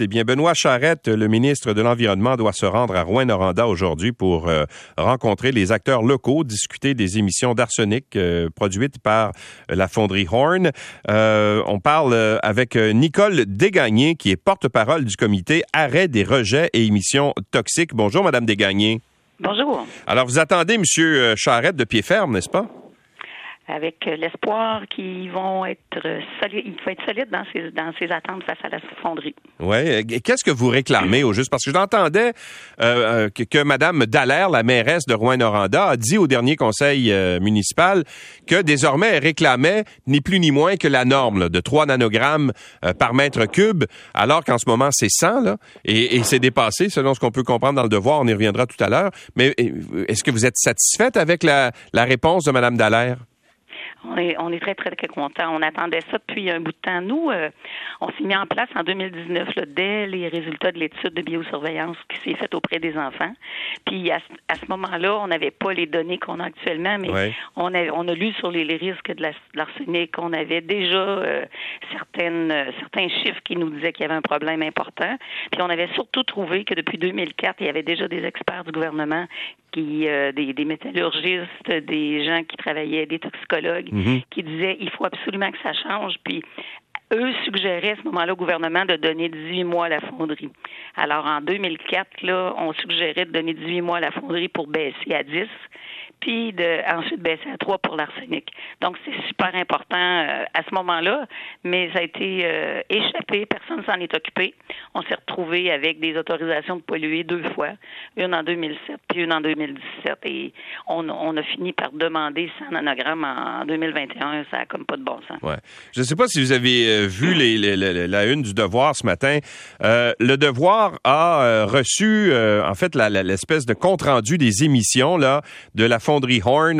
Eh bien, Benoît Charette, le ministre de l'Environnement, doit se rendre à Rouen-Noranda aujourd'hui pour euh, rencontrer les acteurs locaux, discuter des émissions d'arsenic euh, produites par la fonderie Horn. Euh, on parle avec Nicole Desgagnés, qui est porte-parole du comité Arrêt des rejets et émissions toxiques. Bonjour, Madame Desgagnés. Bonjour. Alors, vous attendez Monsieur Charette de pied ferme, n'est-ce pas? Avec l'espoir qu'ils vont être solides, il faut être solide dans ses, dans ses attentes face à la fonderie. Oui. Qu'est-ce que vous réclamez au juste? Parce que j'entendais euh, que, Mme Dallaire, la mairesse de Rouen-Noranda, a dit au dernier conseil euh, municipal que désormais elle réclamait ni plus ni moins que la norme de 3 nanogrammes euh, par mètre cube, alors qu'en ce moment c'est 100, là, et, et c'est dépassé selon ce qu'on peut comprendre dans le devoir. On y reviendra tout à l'heure. Mais est-ce que vous êtes satisfaite avec la, la réponse de Mme Dallaire? On est, on est très, très, très contents. On attendait ça depuis un bout de temps. Nous, euh, on s'est mis en place en 2019, là, dès les résultats de l'étude de biosurveillance qui s'est faite auprès des enfants. Puis à, ce moment-là, on n'avait pas les données qu'on a actuellement, mais on, a, on a lu sur les, risques de l'arsenic. On avait déjà euh, certaines, euh, certains chiffres qui nous disaient qu'il y avait un problème important. Puis on avait surtout trouvé que depuis 2004, il y avait déjà des experts du gouvernement qui, des, des métallurgistes, des gens qui travaillaient, des toxicologues, Mhm. qui disait il faut absolument que ça change. Puis eux suggéraient à ce moment-là au gouvernement de donner 18 mois à la fonderie. Alors en 2004, là, on suggérait de donner 18 mois à la fonderie pour baisser à 10 puis de ensuite baisser à 3 pour l'arsenic. Donc, c'est super important euh, à ce moment-là, mais ça a été euh, échappé, personne s'en est occupé. On s'est retrouvé avec des autorisations de polluer deux fois, une en 2007 puis une en 2017, et on, a fini par demander 100 nanogrammes en 2021. Ça n'a comme pas de bon sens. Ouais. Je ne sais pas si vous avez euh, vu la une du Devoir ce matin. le Devoir a reçu, en fait, l'espèce de compte-rendu des émissions là, de la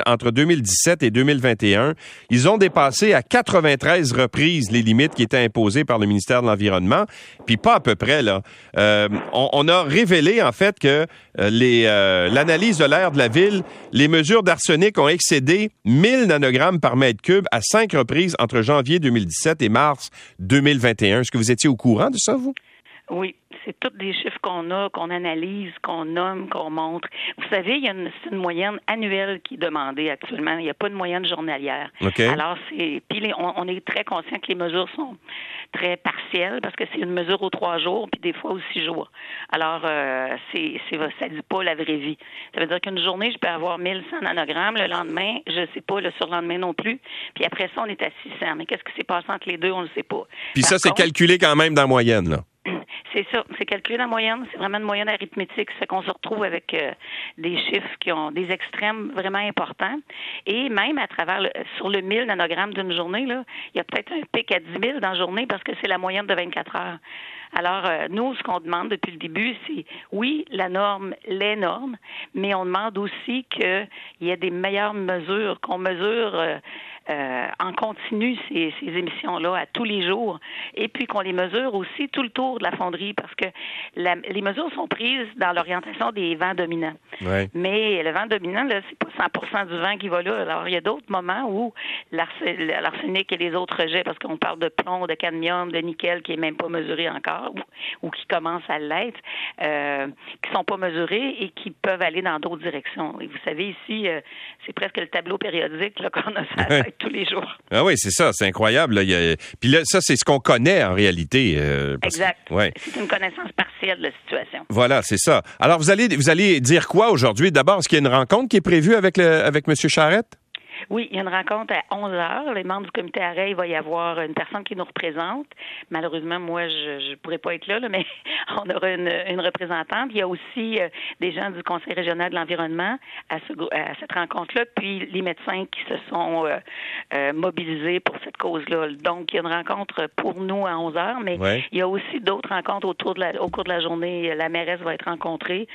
entre 2017 et 2021. Ils ont dépassé à 93 reprises les limites qui étaient imposées par le ministère de l'Environnement, puis pas à peu près là. Euh, on, a révélé en fait que euh, euh, l'analyse de l'air de la ville, les mesures d'arsenic ont excédé 1000 nanogrammes par mètre cube à cinq reprises entre janvier 2017 et mars 2021. Est-ce que vous étiez au courant de ça, vous? Oui, c'est tous des chiffres qu'on a, qu'on analyse, qu'on nomme, qu'on montre. Vous savez, il y a une, moyenne annuelle qui est demandée actuellement. Il n'y a pas de moyenne journalière. Alors, c'est. Puis, on, est très conscient que les mesures sont très partielles parce que c'est une mesure aux trois jours, puis des fois aux six jours. Alors, euh, c'est, c'est, ça dit pas la vraie vie. Ça veut dire qu'une journée, je peux avoir 1100 nanogrammes. Le lendemain, je ne sais pas, le surlendemain non plus. Puis après ça, on est à 600. Mais qu'est-ce qui s'est passé entre les deux, on ne sait pas. Puis ça, c'est calculé quand même dans la moyenne, là. C'est ça, c'est calculé la moyenne, c'est vraiment une moyenne arithmétique, c'est qu'on se retrouve avec euh, des chiffres qui ont des extrêmes vraiment importants. Et même à travers, sur le 1000 nanogrammes d'une journée, là, il y a peut-être un pic à 10 000 dans la journée parce que c'est la moyenne de 24 heures. Alors, euh, nous, ce qu'on demande depuis le début, c'est, oui, la norme, les normes, mais on demande aussi qu'il y ait des meilleures mesures, qu'on mesure euh, euh, en continu ces, ces émissions-là à tous les jours, et puis qu'on les mesure aussi tout le tour de la fonderie, parce que la, les mesures sont prises dans l'orientation des vents dominants. Mais le vent dominant, là, c'est pas 100% du vent qui va là. Alors, il y a d'autres moments où l'arsenic et les autres rejets, parce qu'on parle de plomb, de cadmium, de nickel qui est même pas mesuré encore, ou, qui commence à l'être, euh, qui sont pas mesurés et qui peuvent aller dans d'autres directions. Et vous savez, ici, euh, c'est presque le tableau périodique qu'on a tous les jours. Ah oui, c'est ça, c'est incroyable. Puis là, ça, c'est ce qu'on connaît en réalité. Euh, exact. C'est une connaissance partielle de la situation. Voilà, c'est ça. Alors, vous allez, vous allez dire quoi aujourd'hui? D'abord, est-ce qu'il y a une rencontre qui est prévue avec, le, avec M. Charette? Oui, il y a une rencontre à 11 heures. Les membres du comité arrêt, il va y avoir une personne qui nous représente. Malheureusement, moi, je ne pourrais pas être là, mais on aura une, représentante. Il y a aussi euh, des gens du Conseil régional de l'environnement à, cette rencontre-là, puis les médecins qui se sont euh, euh, mobilisés pour cette cause-là. Donc, il y a une rencontre pour nous à 11 heures, mais il y a aussi d'autres rencontres autour de la, au cours de la journée. La mairesse va être rencontrée,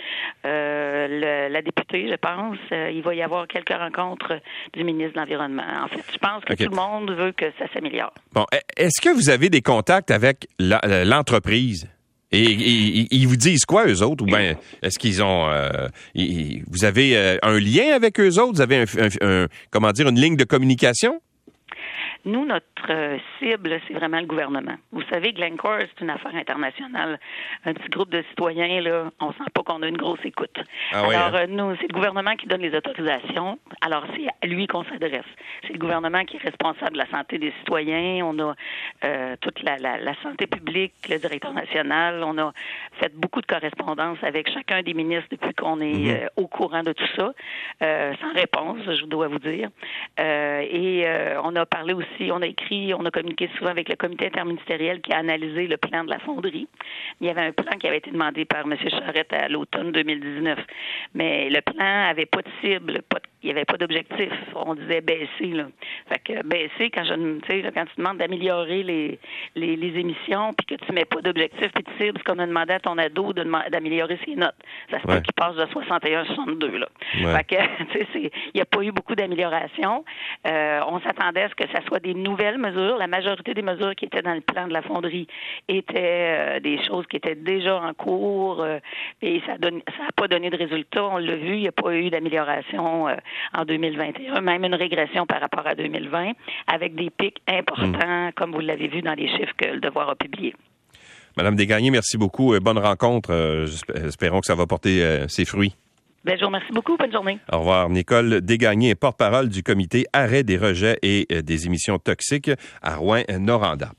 la députée, je pense. il va y avoir quelques rencontres du ministre de l'Environnement. En fait, je pense que tout le monde veut que ça s'améliore. Bon, e-, est-ce que vous avez des contacts avec euh, l'entreprise? Et, ils vous disent quoi, eux autres? Ou bien, est-ce qu'ils ont... Euh, vous avez euh, un lien avec eux autres? Vous avez, un, comment dire, une ligne de communication? Nous, notre euh, cible, c'est vraiment le gouvernement. Vous savez, Glencore, c'est une affaire internationale. Un petit groupe de citoyens, là, on sent pas qu'on a une grosse écoute. Ah Alors, hein? euh, nous, c'est le gouvernement qui donne les autorisations. Alors, c'est à lui qu'on s'adresse. C'est le gouvernement qui est responsable de la santé des citoyens. On a euh, toute la, la, la santé publique, le directeur national. On a fait beaucoup de correspondances avec chacun des ministres depuis qu'on est Mhm. euh, au courant de tout ça, euh, sans réponse, je dois vous dire. Euh, et euh, on a parlé aussi, on a écrit, on a communiqué souvent avec le comité interministériel qui a analysé le plan de la fonderie. Il y avait un plan qui avait été demandé par M. Charette à l'automne 2019, mais le plan avait pas de cible, pas de- il n'y avait pas d'objectif. On disait baisser. Là. Fait que baisser, quand je là, quand tu demandes d'améliorer les, les, les émissions, puis que tu mets pas d'objectif puis de cible, c'est qu'on a demandé à ton ado d'améliorer ses notes. Ça se peut Ouais. qu'il passe de 61 à 62. Là. Ouais. Fait que, il n'y a pas eu beaucoup d'amélioration. Euh, on s'attendait à ce que ça soit des nouvelles mesures. La majorité des mesures qui étaient dans le plan de la fonderie étaient euh, des choses qui étaient déjà en cours euh, et ça n'a pas donné de résultat. On l'a vu, il n'y a pas eu d'amélioration euh, en 2021, même une régression par rapport à 2020, avec des pics importants, comme vous l'avez vu dans les chiffres que le Devoir a publiés. Madame Desgagnés, merci beaucoup. Bonne rencontre. Espérons que ça va porter ses fruits. Ben, je beaucoup. Bonne journée. Au revoir. Nicole Desgagnés est porte-parole du comité Arrêt des rejets et euh, des émissions toxiques à Rouen-Noranda.